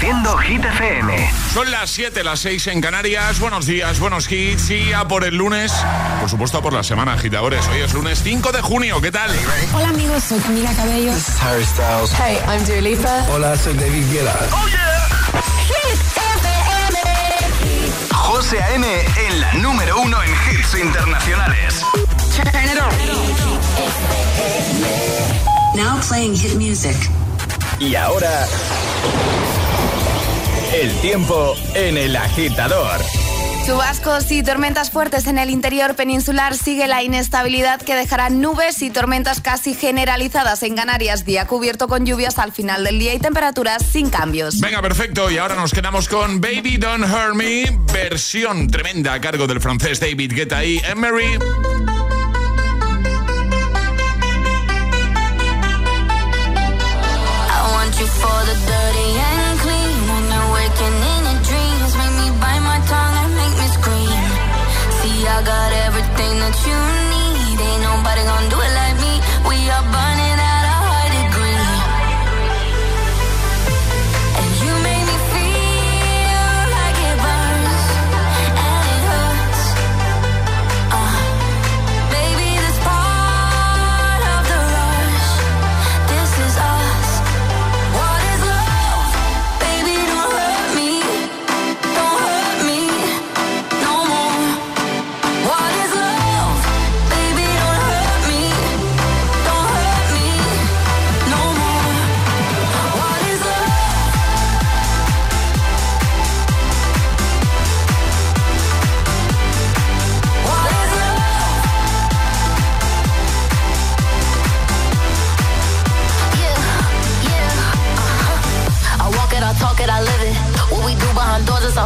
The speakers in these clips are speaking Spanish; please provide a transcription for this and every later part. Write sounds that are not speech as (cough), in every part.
Reproduciendo Hit FM. Son las 7, las 6 en Canarias. Buenos días, buenos hits. Y a por el lunes, por supuesto, por la semana, agitadores. Hoy es lunes 5 de junio. ¿Qué tal? Hola, amigos. Soy Camila Cabello. This is Harry Styles. Hey, I'm Dua Lipa. Hola, soy David Guetta. ¡Oh, yeah! Hit FM. José A.M. en la número uno en hits internacionales. Turn it on. Now playing hit music. Y ahora... El tiempo en el agitador. Chubascos y tormentas fuertes en el interior peninsular sigue la inestabilidad que dejará nubes y tormentas casi generalizadas en Canarias, día cubierto con lluvias al final del día y temperaturas sin cambios. Venga, perfecto. Y ahora nos quedamos con Baby Don't Hurt Me, versión tremenda a cargo del francés David Guetta y Emery. You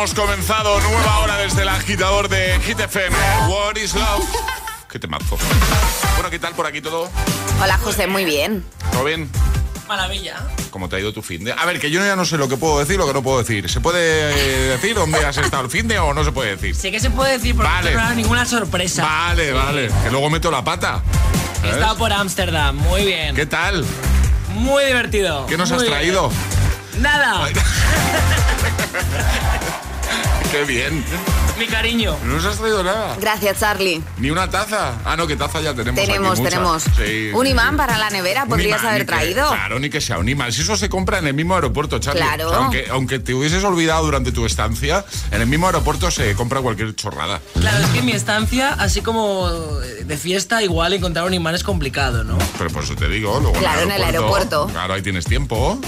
hemos comenzado nueva hora desde el agitador de Hit FM. What is love? Qué temazo. Bueno, ¿qué tal por aquí todo? Hola, José, muy bien. ¿Todo bien? Maravilla. ¿Cómo te ha ido tu fin de? A ver, que yo ya no sé lo que puedo decir, lo que no puedo decir. ¿Se puede eh, decir dónde has estado el fin de o no se puede decir? Sé que se puede decir porque Vale. no habrá ninguna sorpresa. Vale, vale. Que luego meto la pata. He ¿sabes? estado por Ámsterdam, muy bien. ¿Qué tal? Muy divertido. ¿Qué nos muy has bien. traído? Nada, (laughs) Qué bien. mi cariño. No nos has traído nada. Gracias, Charlie. Ni una taza. Ah, no, que taza ya tenemos. Tenemos, tenemos. Sí, Un sí, imán sí. para la nevera, podrías imán, haber que- traído. claro, ni que sea un imán. Si eso se compra en el mismo aeropuerto, Charlie. Claro. O sea, aunque, aunque te hubieses olvidado durante tu estancia, en el mismo aeropuerto se compra cualquier chorrada. Claro, es que en mi estancia, así como de fiesta, igual encontrar un imán es complicado, ¿no? Pero por eso te digo, luego Claro, en el aeropuerto. Claro, ahí tienes tiempo.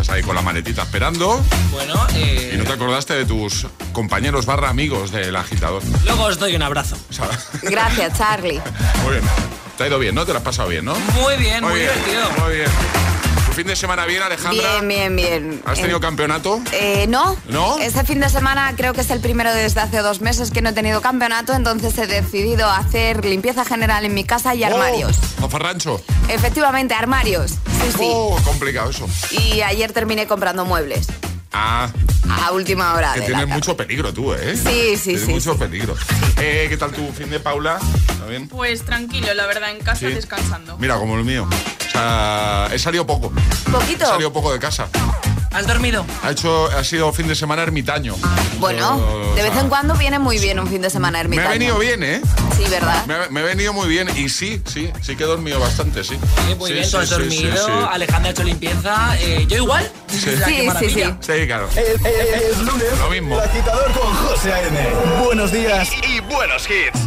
Estás ahí con la maletita esperando Bueno, eh, y no te acordaste de tus compañeros barra amigos del agitador. luego os doy un abrazo. (laughs) Gracias, Charlie. muy bien. Te ha ido bien, ¿no? Te lo has pasado bien, ¿no? Muy bien, muy, bien, divertido. Muy bien. ¿Tu fin de semana bien, Alejandra? Bien, bien, bien. ¿Has tenido Eh, campeonato? eh, no. ¿No? Este fin de semana creo que es el primero desde hace dos meses que no he tenido campeonato, entonces he decidido hacer limpieza general en mi casa y armarios. Oh, zafarrancho. Efectivamente, armarios. Sí, sí. Oh, complicado eso. Y ayer terminé comprando muebles. Ah, A última hora. que tienes mucho peligro tú, ¿eh? Sí, sí, Tienes sí, mucho sí. peligro. Eh, ¿Qué tal tu fin de Paula? ¿Está bien? Pues tranquilo, la verdad, en casa Sí. descansando. Mira, como el mío. Sea, he salido poco. ¿Poquito? He salido poco de casa. ¿Has dormido? Ha hecho, ha sido fin de semana ermitaño. Bueno, de vez en cuando viene muy bien un fin de semana ermitaño. Me ha venido bien, ¿eh? Sí, ¿verdad? Me, me he venido muy bien y sí, sí, sí que he dormido bastante, sí. sí muy sí, bien, sí, has dormido, Alejandra ha hecho limpieza, eh, yo igual. Sí, (laughs) sí, sí, sí. claro. Es lunes, lo mismo. Con José Buenos días y, y buenos hits.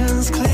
emotions clear.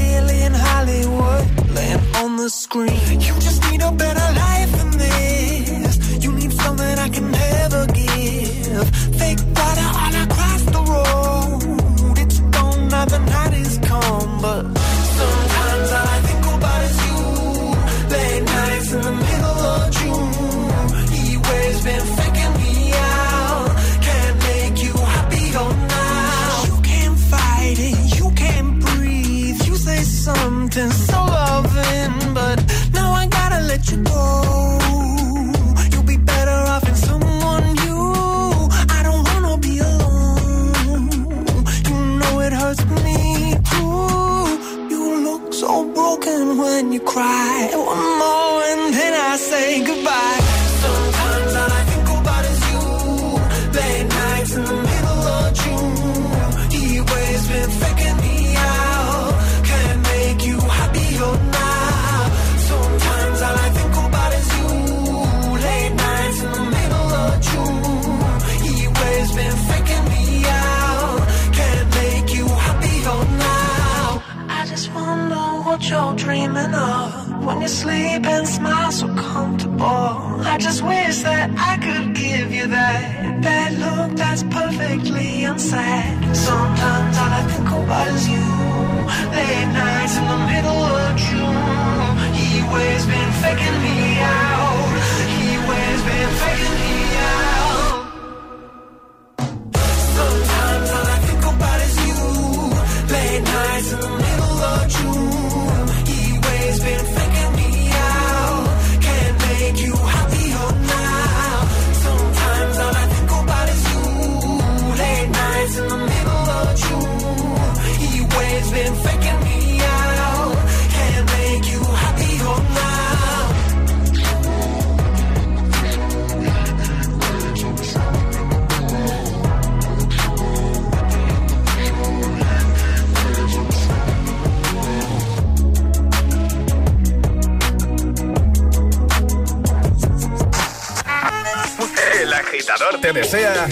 agitador te desea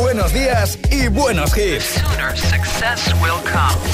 buenos días y buenos hits. The sooner success will come.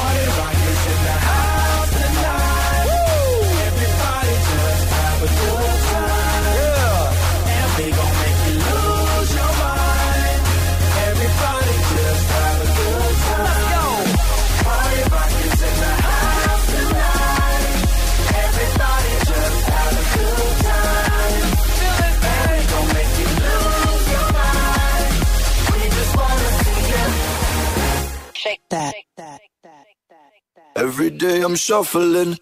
I'm shuffling.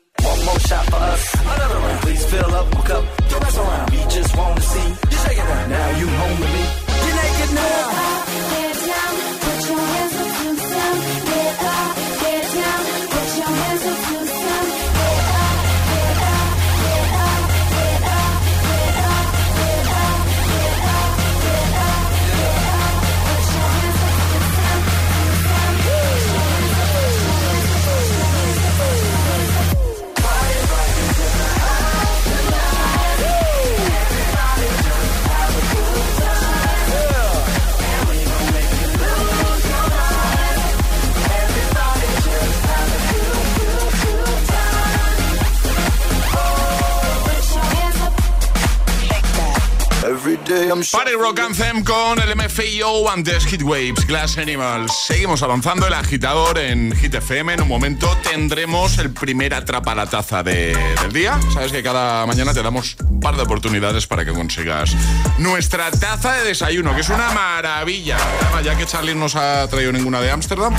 Party Rock Anthem con el MFIO antes Hit Waves, Glass Animals. Seguimos avanzando el agitador en Hit FM. En un momento tendremos el primer atrapa la taza de- del día. Sabes que cada mañana te damos un par de oportunidades para que consigas nuestra taza de desayuno, que es una maravilla. Ya que Charlie no nos ha traído ninguna de Ámsterdam,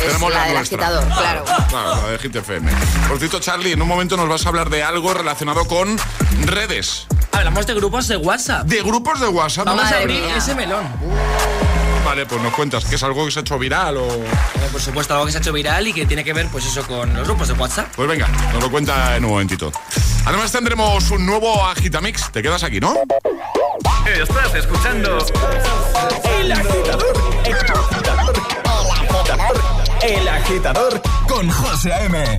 tenemos Pues la del agitador, claro. Claro, la de Hit FM. Por cierto, Charlie, en un momento nos vas a hablar de algo relacionado con redes. Hablamos de grupos de WhatsApp. De grupos de WhatsApp. Vamos a abrir mía. ese melón. Vale, pues nos cuentas que es algo que se ha hecho viral o. Eh, por supuesto, algo que se ha hecho viral y que tiene que ver, pues eso, con los grupos de WhatsApp. Pues venga, nos lo cuenta en un momentito. Además tendremos un nuevo Agitamix. Te quedas aquí, ¿no? Estás escuchando El Agitador. El Agitador. El Agitador con José A.M.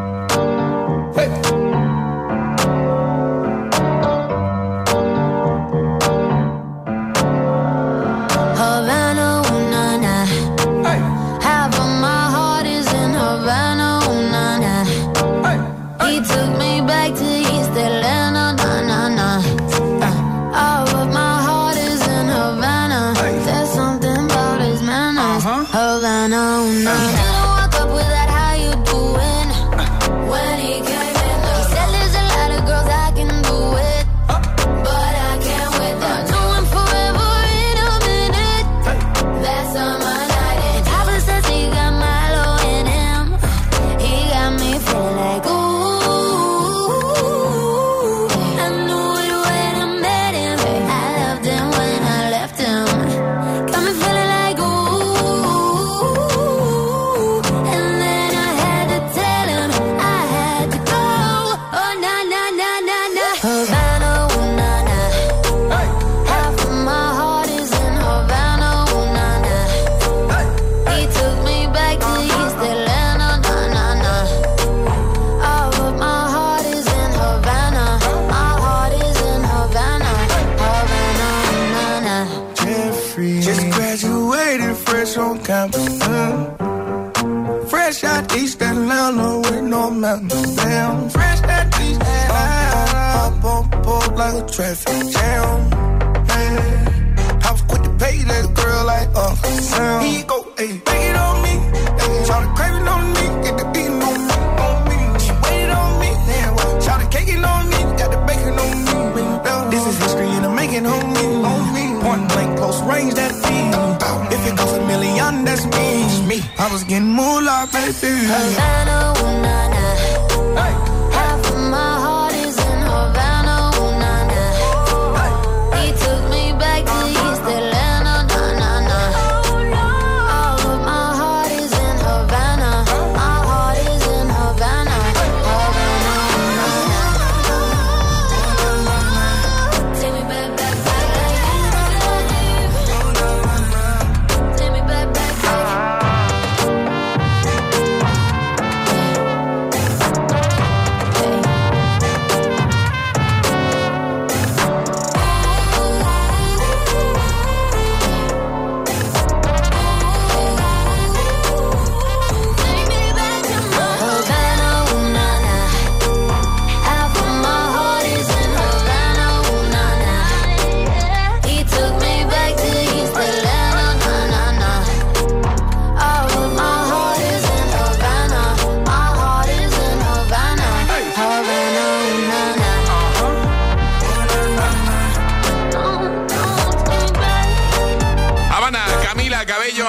with no mountains down. Fresh out East Atlanta. Hop on board like a traffic jam. Man, I was quick to pay that girl like Uncle Sam. He go, hey, take it on me. Hey, try to crave it on me. Get the beating on me, on me. She waited on me. Then what? Shout the caking on me. Got the bacon on me. This is history and I'm making on me. On me. Point blank, close range, that feed. If it goes a million, that's me. me. I was getting moolah, baby. Havana, ooh na na. Hey.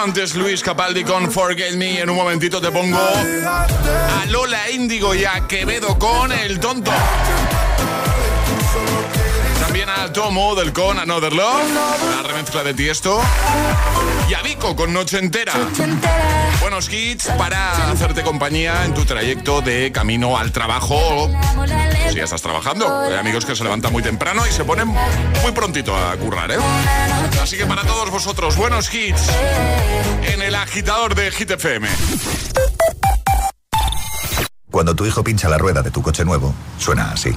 Antes Luis Capaldi con Forget Me. En un momentito te pongo a Lola Índigo y a Quevedo con El Tonto. También a Tomo del con Another Love, la remezcla de Tiesto. Y a Vico con Noche Entera. Buenos hits para hacerte compañía en tu trayecto de camino al trabajo. Si ya estás trabajando, hay amigos que se levantan muy temprano y se ponen muy prontito a currar, ¿eh? Así que para todos vosotros, buenos hits en el agitador de Hit FM. Cuando tu hijo pincha la rueda de tu coche nuevo, suena así.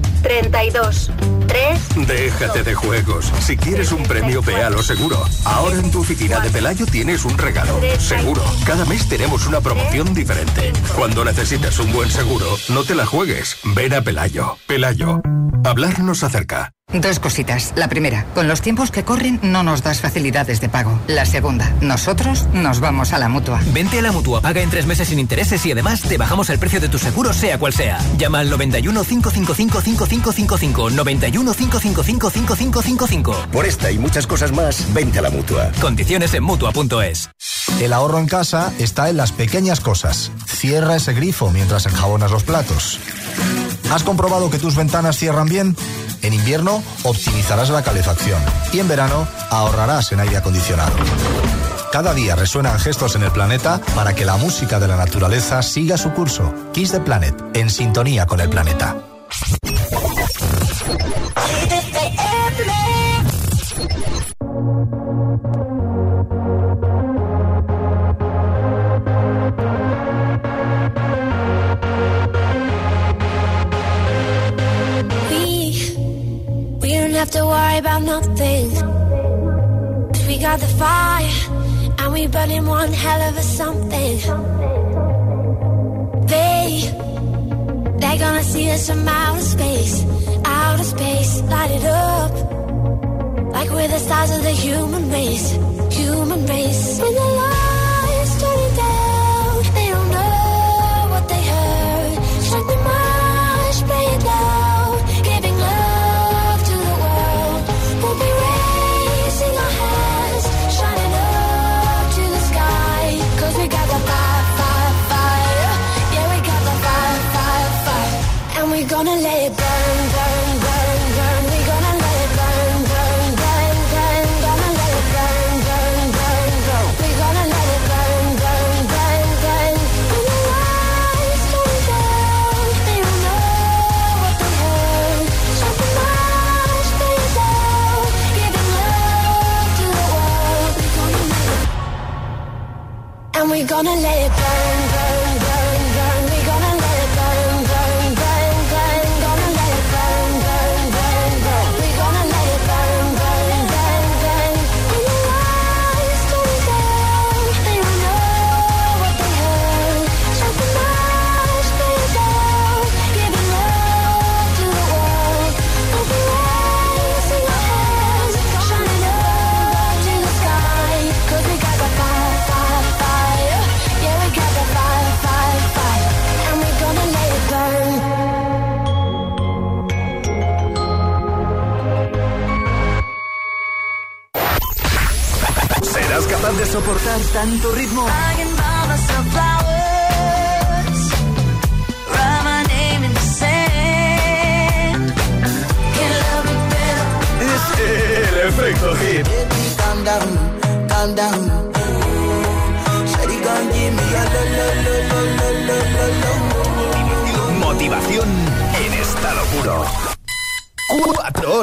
32 3 Déjate de juegos. Si quieres un premio, ve a lo seguro. Ahora en tu oficina de Pelayo tienes un regalo. Seguro. Cada mes tenemos una promoción diferente. Cuando necesites un buen seguro, no te la juegues. Ven a Pelayo. Pelayo. Hablarnos acerca. Dos cositas. La primera, con los tiempos que corren no nos das facilidades de pago. La segunda, nosotros nos vamos a la mutua. Vente a la mutua, paga en tres meses sin intereses y además te bajamos el precio de tu seguro, sea cual sea. Llama al 91 555 5555. 91 555 5555. Por esta y muchas cosas más, vente a la mutua. Condiciones en mutua.es. El ahorro en casa está en las pequeñas cosas. Cierra ese grifo mientras enjabonas los platos. ¿Has comprobado que tus ventanas cierran bien? En invierno optimizarás la calefacción y en verano ahorrarás en aire acondicionado. Cada día resuenan gestos en el planeta para que la música de la naturaleza siga su curso. Kiss the Planet, en sintonía con el planeta. Have to worry about nothing. we got the fire, and we burning one hell of a something. They, they're gonna see us from outer space, outer space, light it up. Like we're the stars of the human race, human race. When the lights and we're gonna let it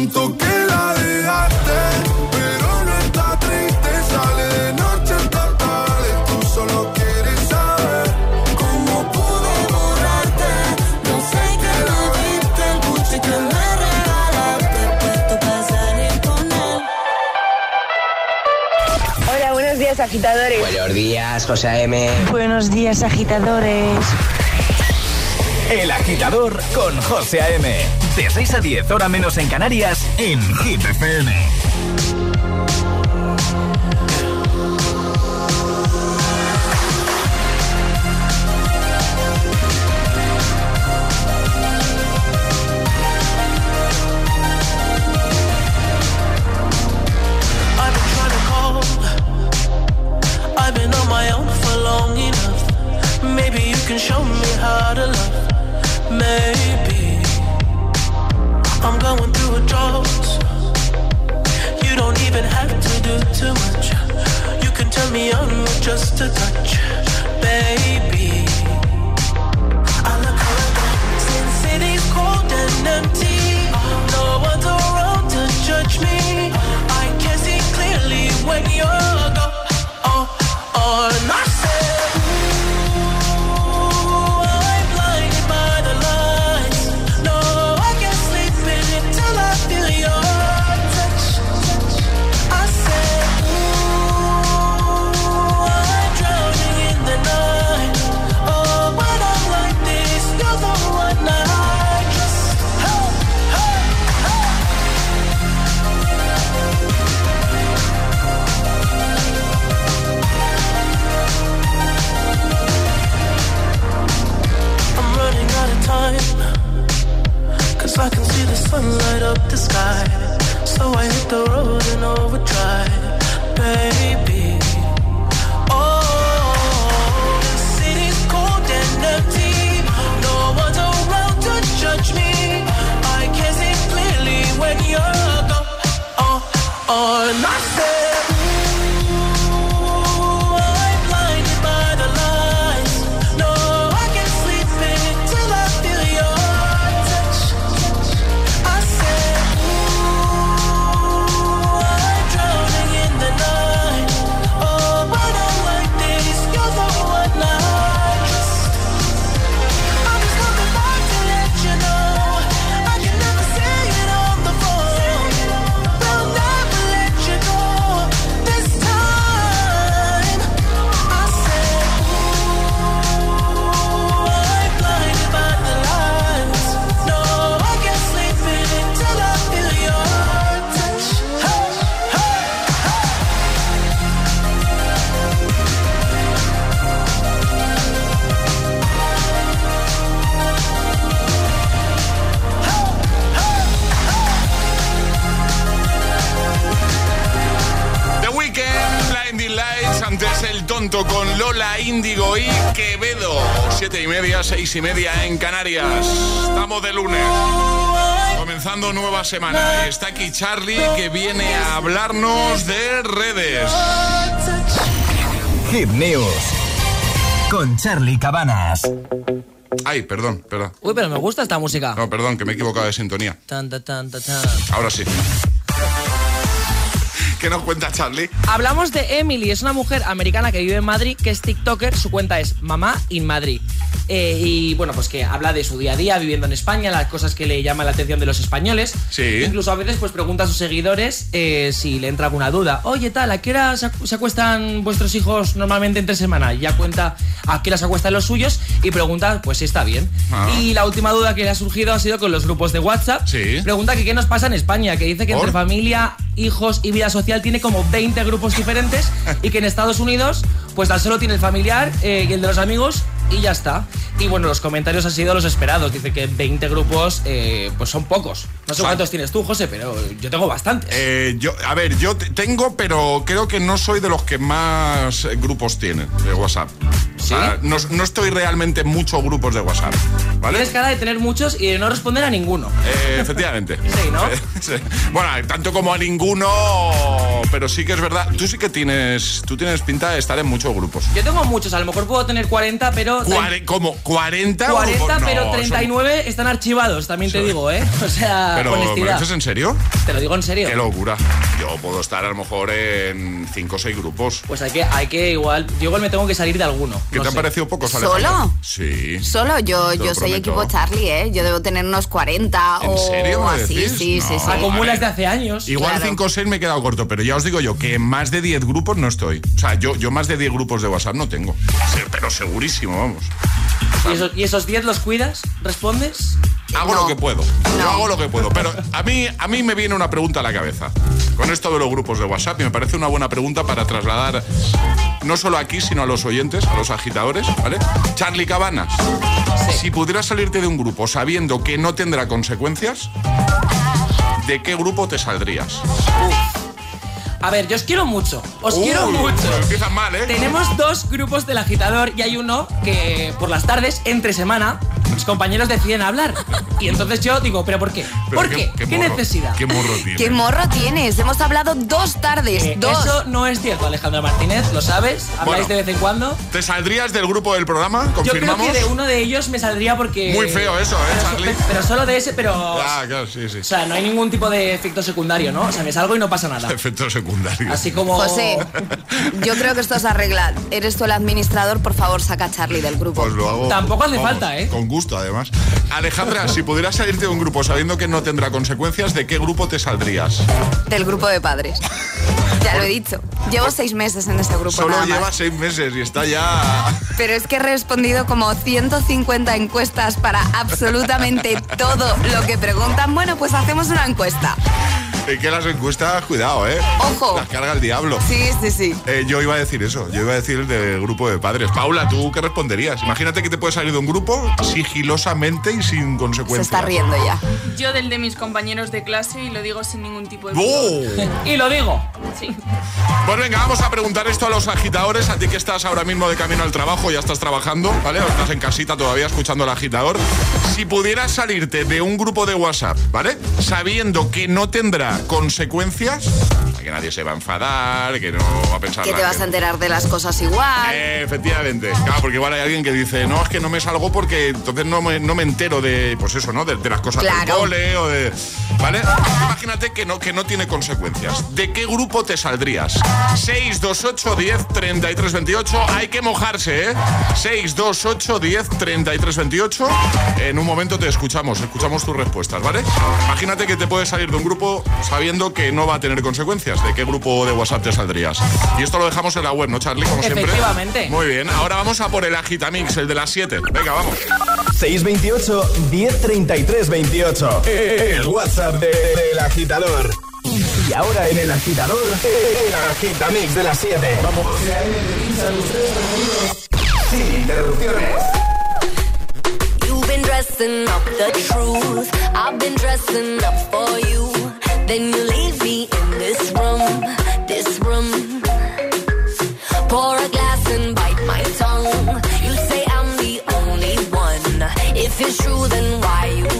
tanto que la dejaste. Pero no está triste, sale de noche hasta tarde. Tú solo quieres saber cómo pude borrarte. No sé que lo viste, el buche que me regalaste. Puesto pasaré con él. Hola, buenos días, agitadores. Buenos días, José M. Buenos días, agitadores. El agitador con José A.M. De 6 a 10, hora menos en Canarias, en GTFM. Seis y media en Canarias. Estamos de lunes. Comenzando nueva semana. Y está aquí Charlie que viene a hablarnos de redes. Hit News con Charlie Cabanas. Ay, perdón, perdón. Uy, pero me gusta esta música. No, perdón, que me he equivocado de sintonía. Tan, tan, tan, tan, tan. Ahora sí. ¿Qué nos cuenta Charlie? Hablamos de Emily, es una mujer americana que vive en Madrid, que es TikToker, su cuenta es Mamá in Madrid. Eh, y bueno, pues que habla de su día a día viviendo en España, las cosas que le llaman la atención de los españoles. Sí. Incluso a veces pues pregunta a sus seguidores eh, si le entra alguna duda. Oye, tal, ¿a qué hora se, acu- se acuestan vuestros hijos normalmente entre semana? Y ya cuenta a qué hora se acuestan los suyos y pregunta pues si está bien. Ah. Y la última duda que le ha surgido ha sido con los grupos de WhatsApp. Sí. Pregunta que qué nos pasa en España, que dice que entre familia, hijos y vida social tiene como 20 grupos diferentes (laughs) y que en Estados Unidos pues tan solo tiene el familiar eh, y el de los amigos y ya está. Y bueno, los comentarios han sido los esperados. Dice que 20 grupos eh, pues son pocos. No sé cuántos tienes tú, José, pero yo tengo bastantes. Eh, yo, a ver, yo te- tengo, pero creo que no soy de los que más grupos tienen de WhatsApp. O sea, no, no estoy realmente en muchos grupos de WhatsApp. ¿Vale? Tienes cara de tener muchos y de no responder a ninguno. Eh, (laughs) efectivamente. Sí, ¿no? (laughs) Sí. Bueno, tanto como a ninguno, pero sí que es verdad. Tú sí que tienes, tú tienes pinta de estar en muchos grupos. Yo tengo muchos, a lo mejor puedo tener 40, pero... Cuare- ¿Cómo? ¿40? 40, grupos? No, pero son- 39 están archivados, también te digo, ¿eh? (laughs) O sea, Pero, ¿me lo honestidad. dices en serio? Te lo digo en serio. Qué locura. Yo puedo estar a lo mejor en 5 o 6 grupos. Pues hay que, hay que igual, yo igual me tengo que salir de alguno. ¿Qué no te han parecido pocos, ¿Solo? Alejandra? Sí. Solo yo, yo soy prometo. equipo Charlie, ¿eh? Yo debo tener unos 40 ¿En o serio me así, decís? sí, sí, No. sí. Acumulas de hace años. Igual Claro. 5 o 6 me he quedado corto, pero ya os digo yo que en más de 10 grupos no estoy. O sea, yo, yo más de 10 grupos de WhatsApp no tengo. Sí, pero segurísimo, vamos. ¿Y esos, ¿Y esos 10 los cuidas? ¿Respondes? Hago lo que puedo. Yo hago lo que puedo. Pero a mí, a mí me viene una pregunta a la cabeza. Con esto de los grupos de WhatsApp, y me parece una buena pregunta para trasladar no solo aquí, sino a los oyentes, a los agitadores, ¿vale? Charlie Cabanas, si pudieras salirte de un grupo sabiendo que no tendrá consecuencias, ¿de qué grupo te saldrías? A ver, yo os quiero mucho. Os Uy, quiero mucho. Empiezan mal, ¿eh? Tenemos dos grupos del agitador y hay uno que por las tardes, entre semana, mis compañeros deciden hablar. Y entonces yo digo, ¿pero por qué? Pero ¿Por qué? ¿Qué, morro, necesidad? ¿Qué morro tiene? ¿Qué morro tienes? Hemos hablado dos tardes, Eh, dos. Eso no es cierto, Alejandra Martínez, lo sabes, habláis Bueno. de vez en cuando. ¿Te saldrías del grupo del programa? Yo creo que de uno de ellos me saldría porque... Muy feo eso, ¿eh, pero, Charlie? Pero solo de ese, pero... Ah, claro, sí, sí. O sea, no hay ningún tipo de efecto secundario, ¿no? O sea, me salgo y no pasa nada. (laughs) Efecto secundario. Así como... José, yo creo que esto se arregla. Eres tú el administrador, por favor, saca a Charlie del grupo. Pues lo hago. Tampoco hace vamos, falta, ¿eh? Con gusto, además. Alejandra, si pudieras salirte de un grupo sabiendo que no tendrá consecuencias, ¿de qué grupo te saldrías? Del grupo de padres. Ya lo he dicho. Llevo seis meses en ese grupo Solo nada más. lleva seis meses y está ya. Pero es que he respondido como 150 encuestas para absolutamente todo lo que preguntan. Bueno, pues hacemos una encuesta. Es que las encuestas, cuidado, ¿eh? Ojo. Las carga el diablo. Sí, sí, sí. Eh, yo iba a decir eso, yo iba a decir el del grupo de padres. Paula, ¿tú qué responderías? Imagínate que te puedes salir de un grupo sigilosamente y sin Se consecuencias. está riendo ya. Yo del de mis compañeros de clase y lo digo sin ningún tipo de... ¡Oh! (laughs) Y lo digo. Sí. Pues venga, vamos a preguntar esto a los agitadores. A ti que estás ahora mismo de camino al trabajo, ya estás trabajando, ¿vale? O estás en casita todavía escuchando al agitador. Si pudieras salirte de un grupo de WhatsApp, ¿vale? Sabiendo que no consecuencias, que nadie se va a enfadar, que no va a pensar Que te vas a enterar de las cosas igual. Eh, efectivamente. Claro, porque igual hay alguien que dice, no, es que no me salgo porque entonces no me, no me entero de, pues eso, ¿no? De, de las cosas del cole o de... ¿Vale? Imagínate que no, que no tiene consecuencias. ¿De qué grupo te saldrías? 628 10 33 28. Hay que mojarse, ¿eh? 628 10 33 28. En un momento te escuchamos, escuchamos tus respuestas, ¿vale? Imagínate que te puedes salir de un grupo sabiendo que no va a tener consecuencias. ¿De qué grupo de WhatsApp te saldrías? Y esto lo dejamos en la web, ¿no, Charlie? Como siempre. Efectivamente. Muy bien, ahora vamos a por el Agitamix, el de las 7. Venga, vamos. 628 1033 28. El WhatsApp de- del agitador. Y ahora en el agitador, el agitamix de las 7. Vamos. Sin interrupciones. You've been dressing up the truth. I've been dressing up for you. Then you leave me in this room, this room. Pour a glass and bite my tongue. You say I'm the only one. If it's true, then why you?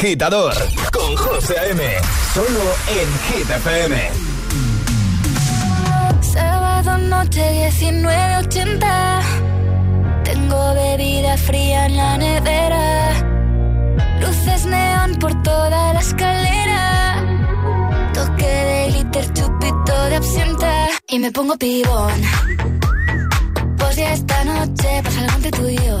agitador con José A.M. Solo en Hit. Sábado noche 1980. Tengo bebida fría en la nevera. Luces neón por toda la escalera. Toque de glitter, chupito de absenta. Y me pongo pibón. Pues ya esta noche pasa algo entre tú y yo.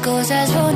Las cosas bonitas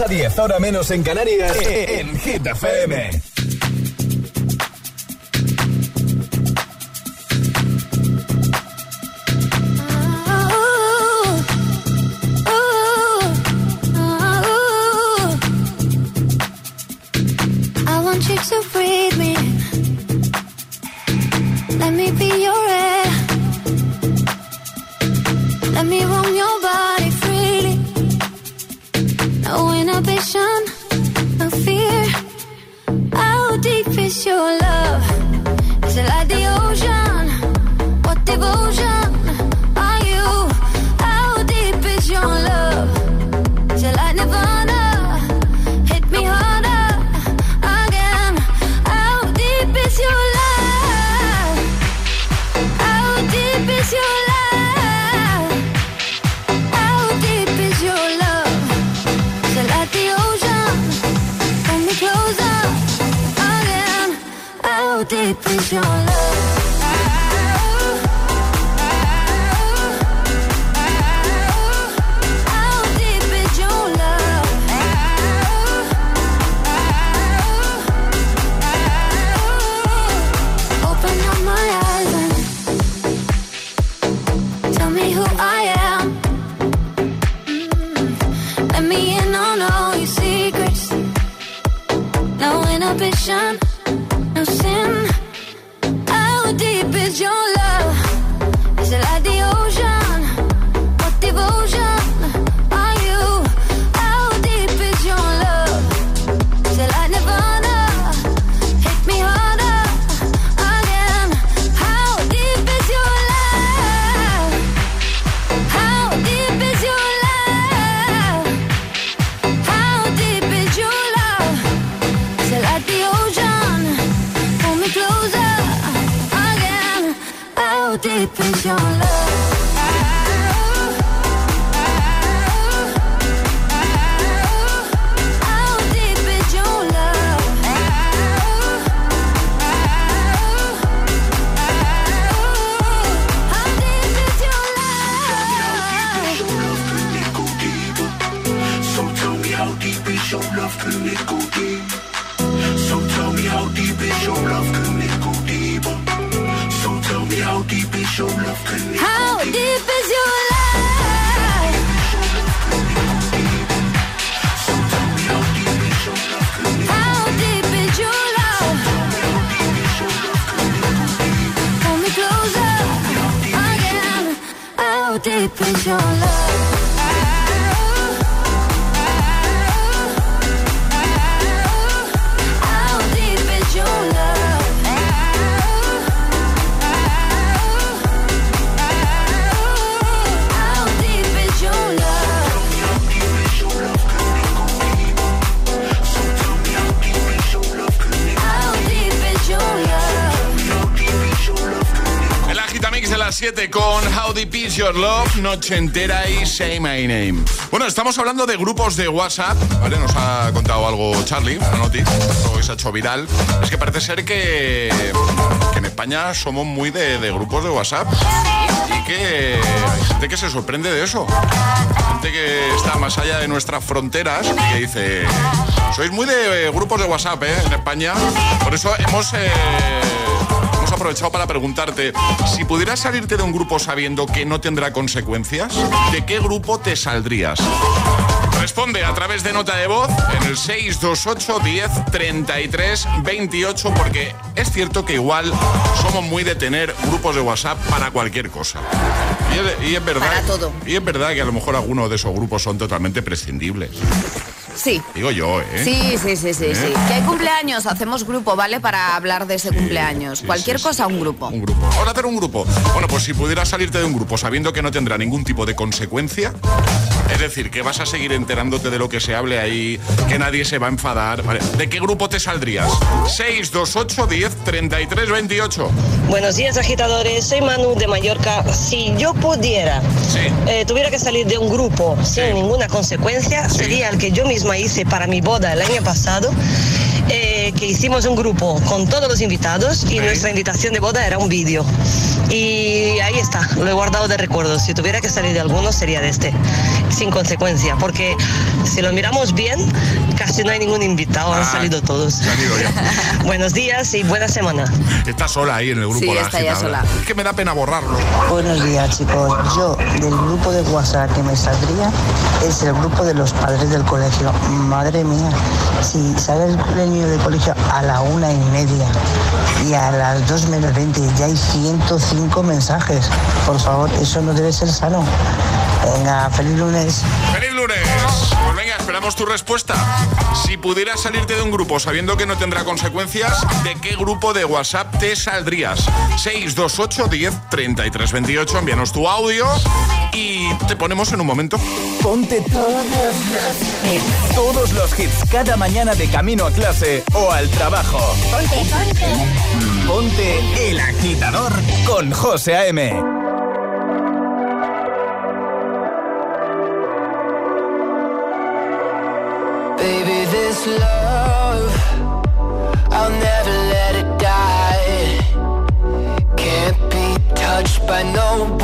6 a 10, ahora menos en Canarias, en Hit you to breathe me. Let me be your air. Your inhibition, no fear. How deep is your love? Is it like the ocean? What devotion How deep is your love? Love, Noche Entera y Say My Name. Bueno, estamos hablando de grupos de WhatsApp, ¿vale? Nos ha contado algo Charlie, una noticia, que ha hecho viral. Es que parece ser que, en España somos muy de, de grupos de WhatsApp y que hay que se sorprende de eso. Gente que está más allá de nuestras fronteras y que dice, sois muy de eh, grupos de WhatsApp, ¿eh? En España. Por eso hemos... eh, Hemos aprovechado para preguntarte, si pudieras salirte de un grupo sabiendo que no tendrá consecuencias, ¿de qué grupo te saldrías? Responde a través de nota de voz en el 628 10 33 28 porque es cierto que igual somos muy de tener grupos de WhatsApp para cualquier cosa. Y es, y es verdad. Para todo. Y es verdad que a lo mejor algunos de esos grupos son totalmente prescindibles. Sí. Digo yo, ¿eh? Sí, sí, sí, sí, ¿Eh? sí. Que hay cumpleaños, hacemos grupo, ¿vale? Para hablar de ese cumpleaños. Cualquier cosa, un grupo. Un grupo. Vamos a hacer un grupo. Bueno, pues si pudieras salirte de un grupo sabiendo que no tendrá ningún tipo de consecuencia, es decir, que vas a seguir enterándote de lo que se hable ahí, que nadie se va a enfadar. ¿vale? ¿De qué grupo te saldrías? 628 10 33 28. Buenos días, agitadores. Soy Manu de Mallorca. Si yo pudiera, eh, tuviera que salir de un grupo sin ninguna consecuencia, sería el que yo misma hice para mi boda el año pasado. eh, que, que hicimos un grupo con todos los invitados y nuestra invitación de boda era un vídeo. Y ahí está, lo he guardado de recuerdo. Si tuviera que salir de alguno sería de este, sin consecuencia, porque si lo miramos bien, casi no hay ningún invitado, han Ah, salido todos. se han ido ya. (laughs) Buenos días y buena semana. Está sola ahí en el grupo Sí, la está ya sola. Es que me da pena borrarlo. Buenos días chicos, yo del grupo de WhatsApp que me saldría es el grupo de los padres del colegio. Madre mía, si sale el niño del colegio a la una y media y a las dos menos 20 ya hay 105 mensajes, por favor, eso no debe ser sano. Venga, feliz lunes. ¡Feliz lunes! Pues venga, esperamos tu respuesta. Si pudieras salirte de un grupo sabiendo que no tendrá consecuencias, ¿de qué grupo de WhatsApp te saldrías? 628 10 33 28. Envíanos tu audio y te ponemos en un momento. Ponte todos los, todos los hits cada mañana de camino a clase o al trabajo. Ponte, ponte. Ponte el agitador con José A.M. this love, I'll never let it die. Can't be touched by no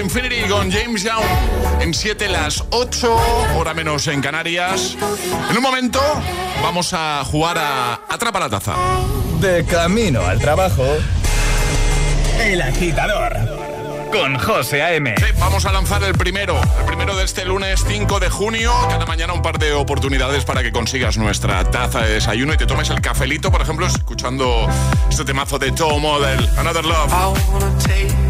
Infinity con James Young. En 7 las 8, hora menos en Canarias. En un momento vamos a jugar a Atrapa la Taza. De camino al trabajo, El Agitador con José A.M. vamos a lanzar el primero, el primero de este lunes 5 de junio. Cada mañana un par de oportunidades para que consigas nuestra taza de desayuno y te tomes el cafelito, por ejemplo, escuchando este temazo de Toe Model, Another Love.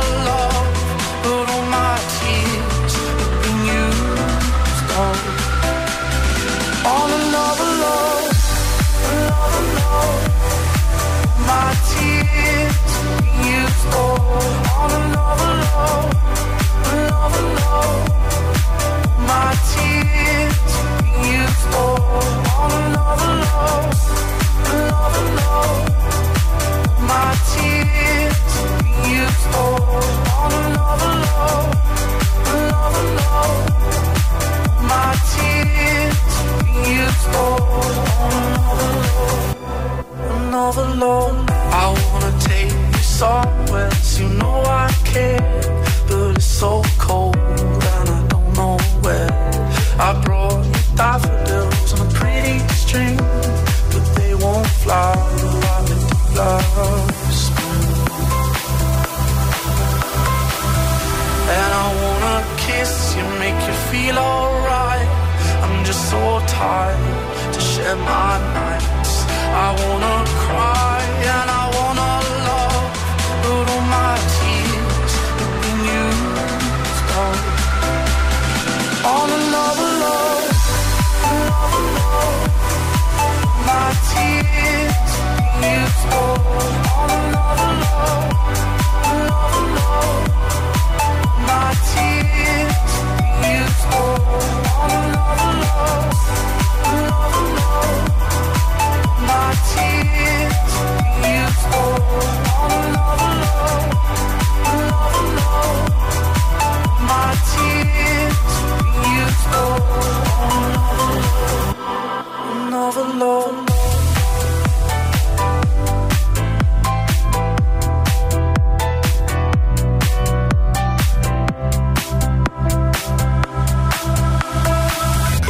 up. On another love, another love.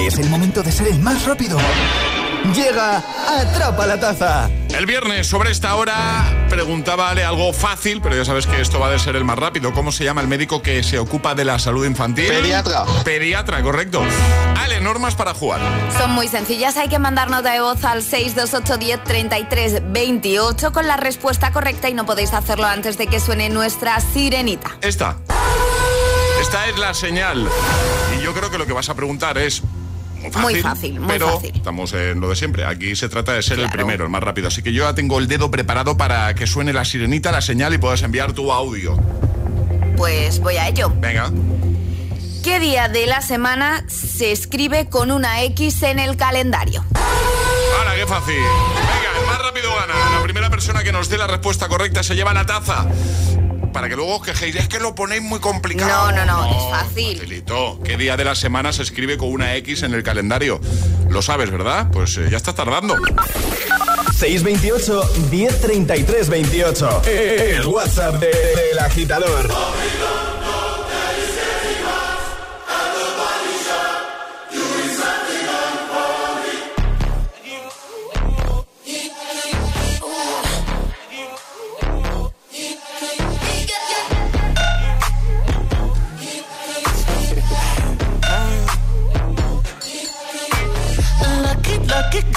Es el momento de ser el más rápido. Llega Atrapa la Taza. El viernes, sobre esta hora, preguntaba Ale algo fácil, pero ya sabes que esto va a ser el más rápido. ¿Cómo se llama el médico que se ocupa de la salud infantil? Pediatra. Pediatra, correcto. Ale, normas para jugar. Son muy sencillas. Hay que mandar nota de voz al 628 10 33 28 con la respuesta correcta y no podéis hacerlo antes de que suene nuestra sirenita. Esta. Esta es la señal. Y yo creo que lo que vas a preguntar es muy fácil, muy pero fácil. estamos en lo de siempre. Aquí se trata de ser el primero, el más rápido. Así que yo ya tengo el dedo preparado para que suene la sirenita, la señal y puedas enviar tu audio. Pues voy a ello. Venga. ¿Qué día de la semana se escribe con una X en el calendario? ¡Hala, qué fácil! Venga, el más rápido gana. La primera persona que nos dé la respuesta correcta se lleva la taza para que luego os quejéis, es que lo ponéis muy complicado. No, no, no, es fácil. Facilito. ¿Qué día de la semana se escribe con una X en el calendario? Lo sabes, ¿verdad? Pues eh, ya está tardando. 628 1033 28. El WhatsApp del de, agitador.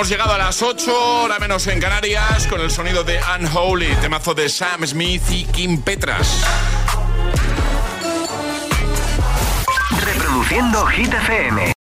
Hemos llegado a las 8, hora menos en Canarias, con el sonido de Unholy, temazo de Sam Smith y Kim Petras. Reproduciendo Hit